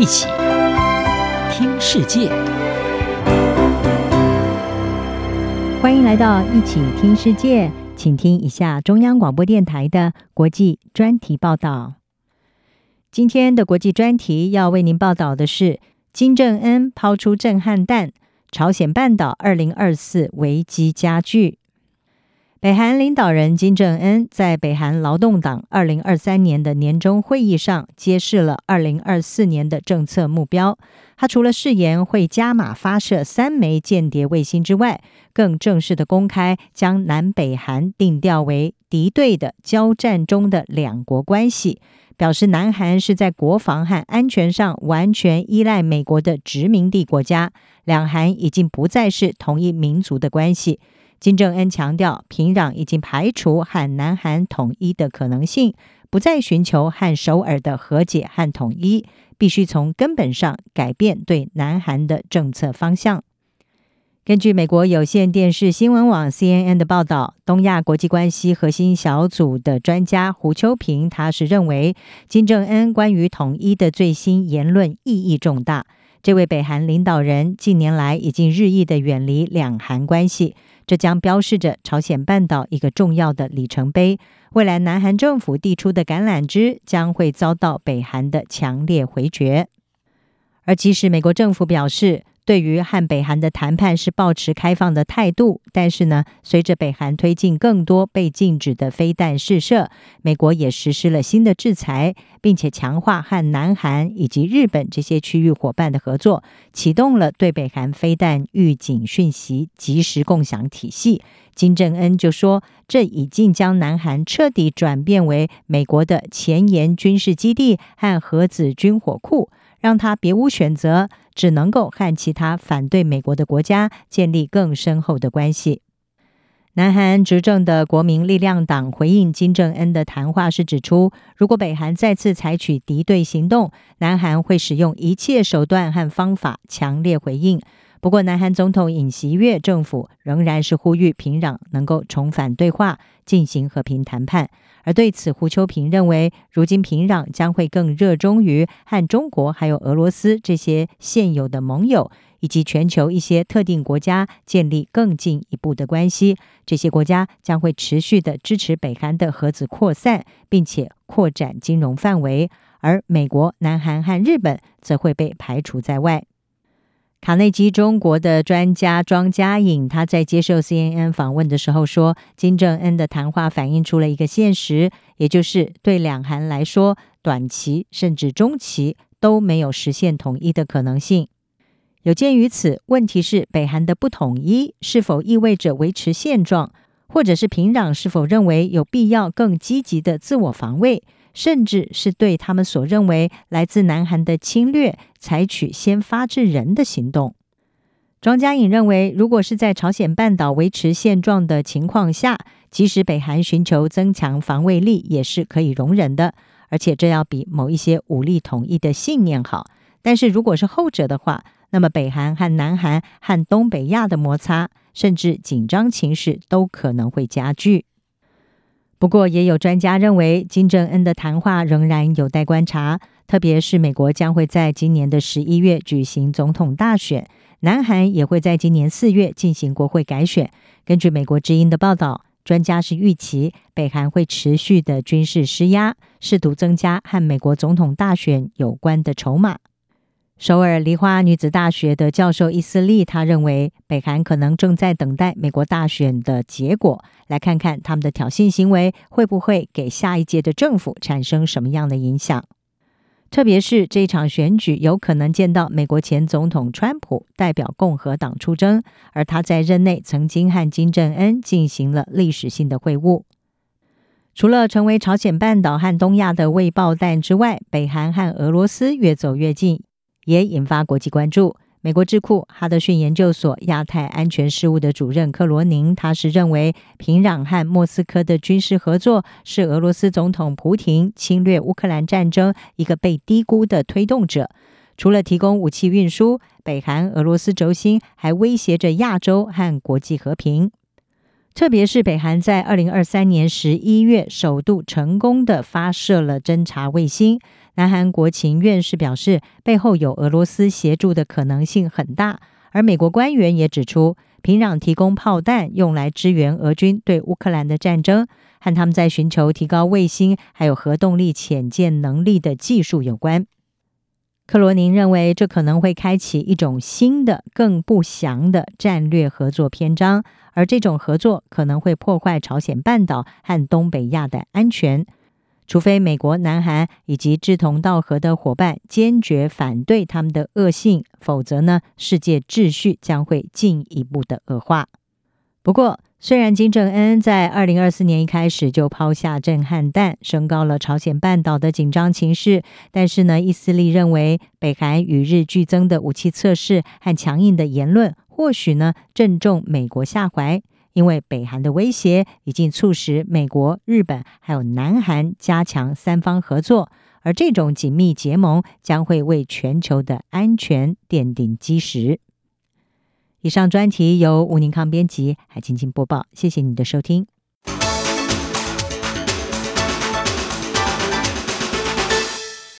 一起听世界，欢迎来到一起听世界，请听一下中央广播电台的国际专题报道。今天的国际专题要为您报道的是：金正恩抛出震撼弹，朝鲜半岛二零二四危机加剧。北韩领导人金正恩在北韩劳动党二零二三年的年终会议上揭示了二零二四年的政策目标。他除了誓言会加码发射三枚间谍卫星之外，更正式的公开将南北韩定调为敌对的交战中的两国关系，表示南韩是在国防和安全上完全依赖美国的殖民地国家，两韩已经不再是同一民族的关系。金正恩强调，平壤已经排除和南韩统一的可能性，不再寻求和首尔的和解和统一，必须从根本上改变对南韩的政策方向。根据美国有线电视新闻网 CNN 的报道，东亚国际关系核心小组的专家胡秋平，他是认为金正恩关于统一的最新言论意义重大。这位北韩领导人近年来已经日益的远离两韩关系。这将标示着朝鲜半岛一个重要的里程碑。未来，南韩政府递出的橄榄枝将会遭到北韩的强烈回绝。而即使美国政府表示，对于和北韩的谈判是抱持开放的态度，但是呢，随着北韩推进更多被禁止的飞弹试射，美国也实施了新的制裁，并且强化和南韩以及日本这些区域伙伴的合作，启动了对北韩飞弹预警讯息及时共享体系。金正恩就说，这已经将南韩彻底转变为美国的前沿军事基地和核子军火库。让他别无选择，只能够和其他反对美国的国家建立更深厚的关系。南韩执政的国民力量党回应金正恩的谈话时指出，如果北韩再次采取敌对行动，南韩会使用一切手段和方法强烈回应。不过，南韩总统尹锡悦政府仍然是呼吁平壤能够重返对话，进行和平谈判。而对此，胡秋平认为，如今平壤将会更热衷于和中国还有俄罗斯这些现有的盟友，以及全球一些特定国家建立更进一步的关系。这些国家将会持续的支持北韩的核子扩散，并且扩展金融范围。而美国、南韩和日本则会被排除在外。卡内基中国的专家庄家颖，他在接受 CNN 访问的时候说，金正恩的谈话反映出了一个现实，也就是对两韩来说，短期甚至中期都没有实现统一的可能性。有鉴于此，问题是北韩的不统一是否意味着维持现状，或者是平壤是否认为有必要更积极的自我防卫？甚至是对他们所认为来自南韩的侵略采取先发制人的行动。庄家颖认为，如果是在朝鲜半岛维持现状的情况下，即使北韩寻求增强防卫力也是可以容忍的，而且这要比某一些武力统一的信念好。但是如果是后者的话，那么北韩和南韩和东北亚的摩擦，甚至紧张情势都可能会加剧。不过，也有专家认为，金正恩的谈话仍然有待观察，特别是美国将会在今年的十一月举行总统大选，南韩也会在今年四月进行国会改选。根据美国之音的报道，专家是预期北韩会持续的军事施压，试图增加和美国总统大选有关的筹码。首尔梨花女子大学的教授伊斯利，他认为北韩可能正在等待美国大选的结果，来看看他们的挑衅行为会不会给下一届的政府产生什么样的影响。特别是这场选举有可能见到美国前总统川普代表共和党出征，而他在任内曾经和金正恩进行了历史性的会晤。除了成为朝鲜半岛和东亚的未爆弹之外，北韩和俄罗斯越走越近。也引发国际关注。美国智库哈德逊研究所亚太安全事务的主任克罗宁，他是认为平壤和莫斯科的军事合作是俄罗斯总统普亭侵略乌克兰战争一个被低估的推动者。除了提供武器运输，北韩俄罗斯轴心还威胁着亚洲和国际和平。特别是北韩在二零二三年十一月首度成功的发射了侦察卫星，南韩国情院士表示，背后有俄罗斯协助的可能性很大。而美国官员也指出，平壤提供炮弹用来支援俄军对乌克兰的战争，和他们在寻求提高卫星还有核动力潜舰能力的技术有关。克罗宁认为，这可能会开启一种新的、更不祥的战略合作篇章，而这种合作可能会破坏朝鲜半岛和东北亚的安全。除非美国、南韩以及志同道合的伙伴坚决反对他们的恶性，否则呢，世界秩序将会进一步的恶化。不过，虽然金正恩在二零二四年一开始就抛下震撼弹，升高了朝鲜半岛的紧张情势，但是呢，伊斯利认为，北韩与日俱增的武器测试和强硬的言论，或许呢，正中美国下怀。因为北韩的威胁已经促使美国、日本还有南韩加强三方合作，而这种紧密结盟将会为全球的安全奠定基石。以上专题由吴宁康编辑，还请播报。谢谢你的收听。